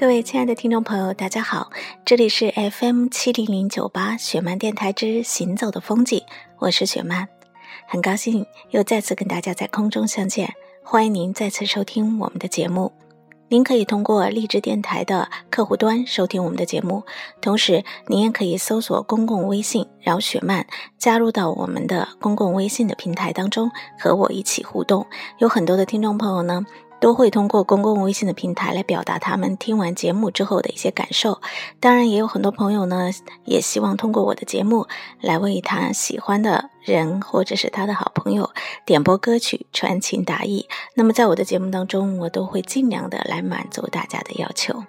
各位亲爱的听众朋友，大家好，这里是 FM 七零零九八雪漫电台之《行走的风景》，我是雪漫，很高兴又再次跟大家在空中相见，欢迎您再次收听我们的节目。您可以通过励志电台的客户端收听我们的节目，同时您也可以搜索公共微信“饶雪漫”，加入到我们的公共微信的平台当中，和我一起互动。有很多的听众朋友呢。都会通过公共微信的平台来表达他们听完节目之后的一些感受。当然，也有很多朋友呢，也希望通过我的节目来为他喜欢的人或者是他的好朋友点播歌曲、传情达意。那么，在我的节目当中，我都会尽量的来满足大家的要求。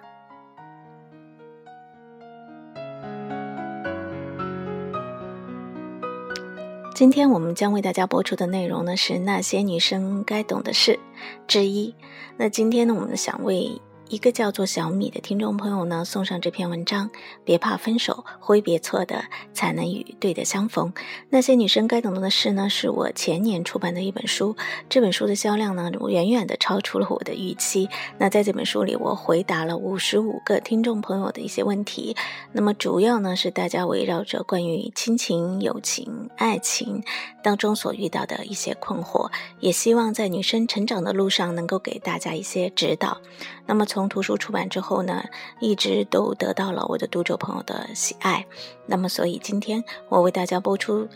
今天我们将为大家播出的内容呢，是那些女生该懂的事之一。那今天呢，我们想为。一个叫做小米的听众朋友呢，送上这篇文章。别怕分手，挥别错的，才能与对的相逢。那些女生该懂的事呢，是我前年出版的一本书。这本书的销量呢，远远的超出了我的预期。那在这本书里，我回答了五十五个听众朋友的一些问题。那么主要呢，是大家围绕着关于亲情、友情、爱情当中所遇到的一些困惑，也希望在女生成长的路上能够给大家一些指导。那么从图书出版之后呢，一直都得到了我的读者朋友的喜爱。那么，所以今天我为大家播出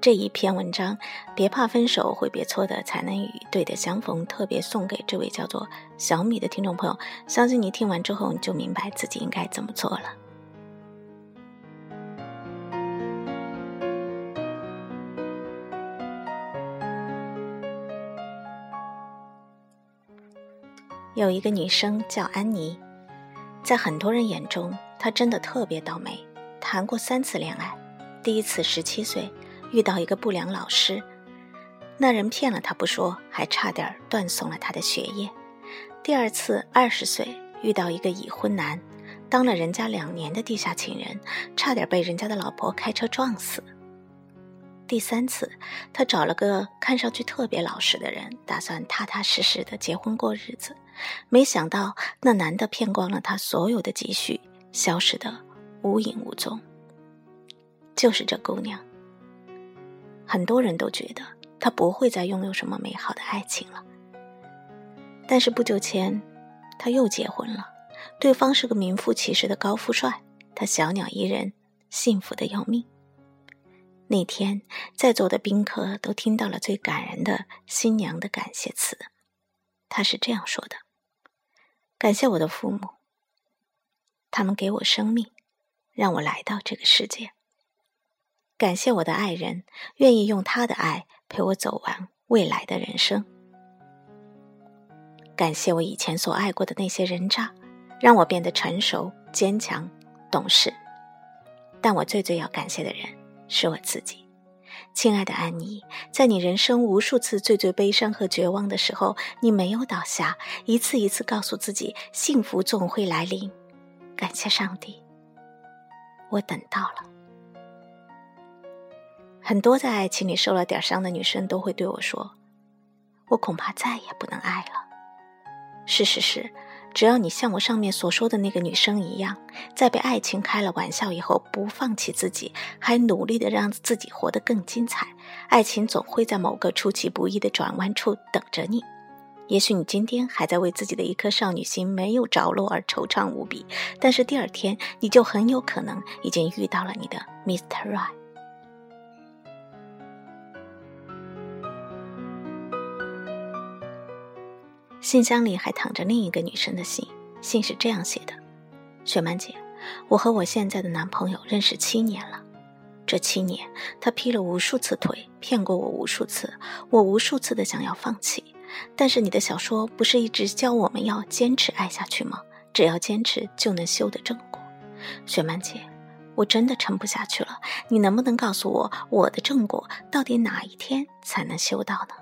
这一篇文章：别怕分手，会别错的，才能与对的相逢。特别送给这位叫做小米的听众朋友，相信你听完之后，你就明白自己应该怎么做了。有一个女生叫安妮，在很多人眼中，她真的特别倒霉，谈过三次恋爱。第一次十七岁，遇到一个不良老师，那人骗了她不说，还差点断送了她的学业。第二次二十岁，遇到一个已婚男，当了人家两年的地下情人，差点被人家的老婆开车撞死。第三次，她找了个看上去特别老实的人，打算踏踏实实的结婚过日子。没想到那男的骗光了她所有的积蓄，消失的无影无踪。就是这姑娘，很多人都觉得她不会再拥有什么美好的爱情了。但是不久前，她又结婚了，对方是个名副其实的高富帅，她小鸟依人，幸福的要命。那天，在座的宾客都听到了最感人的新娘的感谢词。她是这样说的：“感谢我的父母，他们给我生命，让我来到这个世界。感谢我的爱人，愿意用他的爱陪我走完未来的人生。感谢我以前所爱过的那些人渣，让我变得成熟、坚强、懂事。但我最最要感谢的人。”是我自己，亲爱的安妮，在你人生无数次最最悲伤和绝望的时候，你没有倒下，一次一次告诉自己，幸福总会来临。感谢上帝，我等到了。很多在爱情里受了点伤的女生都会对我说：“我恐怕再也不能爱了。”事实是。只要你像我上面所说的那个女生一样，在被爱情开了玩笑以后，不放弃自己，还努力的让自己活得更精彩，爱情总会在某个出其不意的转弯处等着你。也许你今天还在为自己的一颗少女心没有着落而惆怅无比，但是第二天你就很有可能已经遇到了你的 Mr. Right。信箱里还躺着另一个女生的信，信是这样写的：“雪曼姐，我和我现在的男朋友认识七年了，这七年他劈了无数次腿，骗过我无数次，我无数次的想要放弃，但是你的小说不是一直教我们要坚持爱下去吗？只要坚持就能修得正果。雪曼姐，我真的撑不下去了，你能不能告诉我，我的正果到底哪一天才能修到呢？”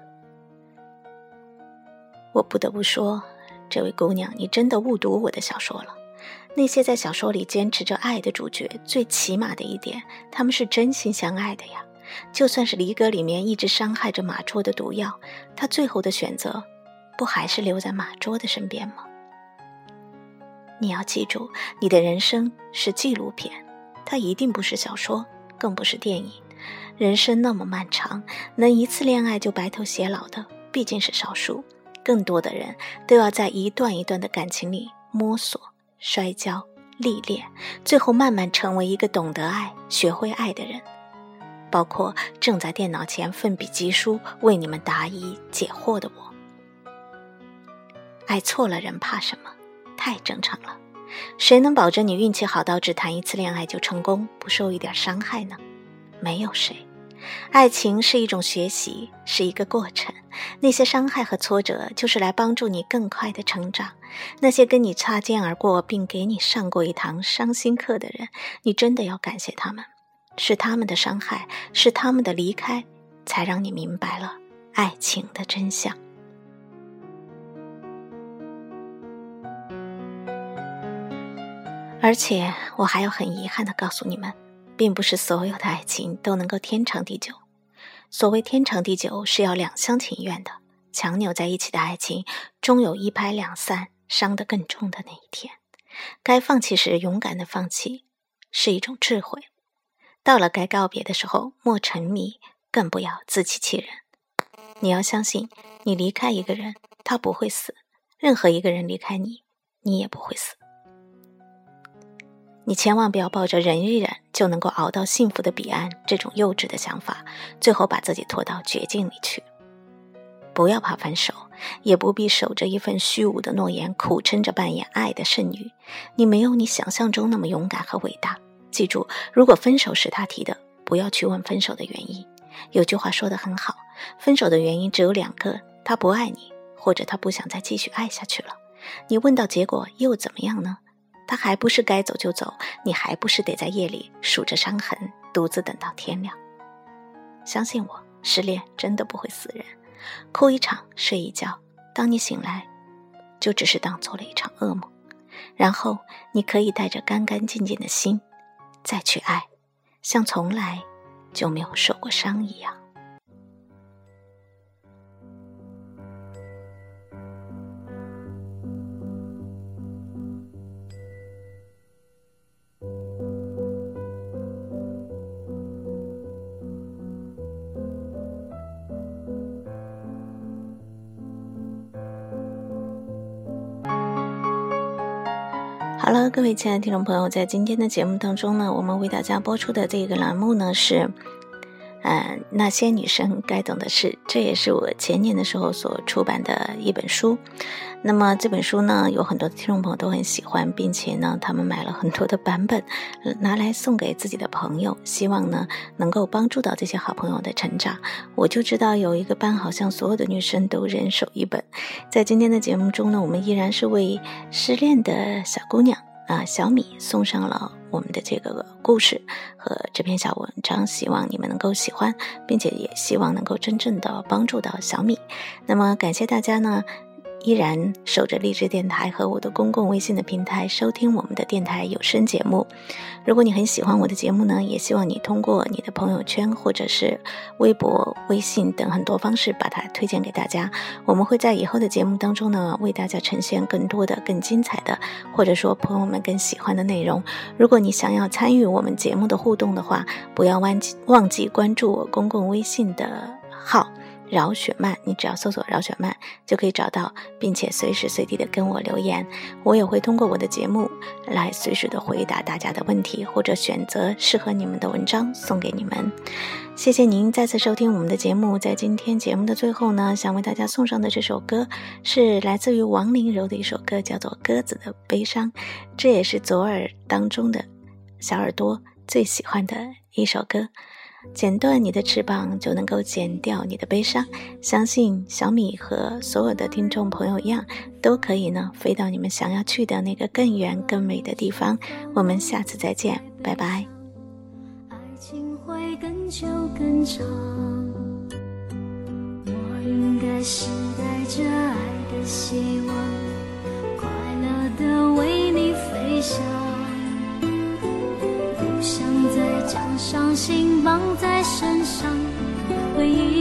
我不得不说，这位姑娘，你真的误读我的小说了。那些在小说里坚持着爱的主角，最起码的一点，他们是真心相爱的呀。就算是离歌里面一直伤害着马卓的毒药，他最后的选择，不还是留在马卓的身边吗？你要记住，你的人生是纪录片，它一定不是小说，更不是电影。人生那么漫长，能一次恋爱就白头偕老的毕竟是少数，更多的人都要在一段一段的感情里摸索、摔跤、历练，最后慢慢成为一个懂得爱、学会爱的人。包括正在电脑前奋笔疾书为你们答疑解惑的我。爱错了人怕什么？太正常了。谁能保证你运气好到只谈一次恋爱就成功，不受一点伤害呢？没有谁。爱情是一种学习，是一个过程。那些伤害和挫折，就是来帮助你更快的成长。那些跟你擦肩而过并给你上过一堂伤心课的人，你真的要感谢他们。是他们的伤害，是他们的离开，才让你明白了爱情的真相。而且，我还要很遗憾的告诉你们，并不是所有的爱情都能够天长地久。所谓天长地久，是要两厢情愿的。强扭在一起的爱情，终有一拍两散、伤得更重的那一天。该放弃时，勇敢的放弃，是一种智慧。到了该告别的时候，莫沉迷，更不要自欺欺人。你要相信，你离开一个人，他不会死；任何一个人离开你，你也不会死。你千万不要抱着忍一忍就能够熬到幸福的彼岸这种幼稚的想法，最后把自己拖到绝境里去。不要怕分手，也不必守着一份虚无的诺言，苦撑着扮演爱的剩女。你没有你想象中那么勇敢和伟大。记住，如果分手是他提的，不要去问分手的原因。有句话说得很好，分手的原因只有两个：他不爱你，或者他不想再继续爱下去了。你问到结果又怎么样呢？他还不是该走就走，你还不是得在夜里数着伤痕，独自等到天亮。相信我，失恋真的不会死人，哭一场，睡一觉，当你醒来，就只是当做了一场噩梦。然后你可以带着干干净净的心。再去爱，像从来就没有受过伤一样。好了，各位亲爱的听众朋友，在今天的节目当中呢，我们为大家播出的这个栏目呢是，呃，那些女生该懂的事，这也是我前年的时候所出版的一本书。那么这本书呢，有很多的听众朋友都很喜欢，并且呢，他们买了很多的版本，拿来送给自己的朋友，希望呢能够帮助到这些好朋友的成长。我就知道有一个班，好像所有的女生都人手一本。在今天的节目中呢，我们依然是为失恋的小姑娘啊小米送上了我们的这个故事和这篇小文章，希望你们能够喜欢，并且也希望能够真正的帮助到小米。那么感谢大家呢。依然守着励志电台和我的公共微信的平台收听我们的电台有声节目。如果你很喜欢我的节目呢，也希望你通过你的朋友圈或者是微博、微信等很多方式把它推荐给大家。我们会在以后的节目当中呢，为大家呈现更多的、更精彩的，或者说朋友们更喜欢的内容。如果你想要参与我们节目的互动的话，不要忘记忘记关注我公共微信的号。饶雪漫，你只要搜索饶雪漫就可以找到，并且随时随地的跟我留言，我也会通过我的节目来随时的回答大家的问题，或者选择适合你们的文章送给你们。谢谢您再次收听我们的节目，在今天节目的最后呢，想为大家送上的这首歌是来自于王麟柔的一首歌，叫做《鸽子的悲伤》，这也是左耳当中的小耳朵最喜欢的一首歌。剪断你的翅膀，就能够剪掉你的悲伤。相信小米和所有的听众朋友一样，都可以呢飞到你们想要去的那个更远、更美的地方。我们下次再见，拜拜。爱情会更久更长，我应该是带着爱的希望，快乐的心绑在身上回忆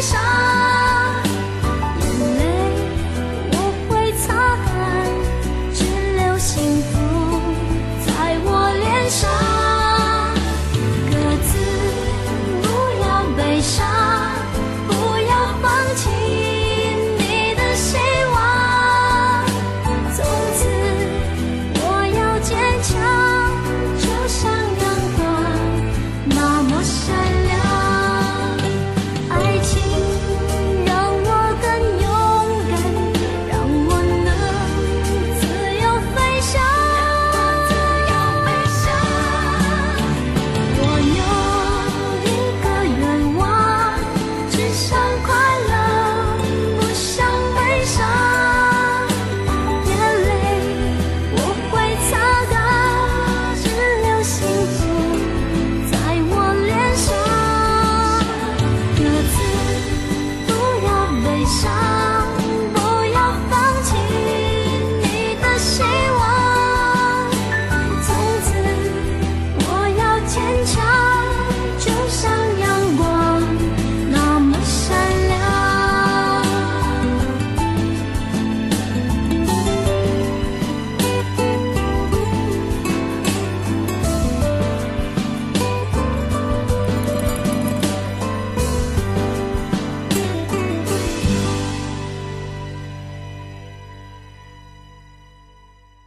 伤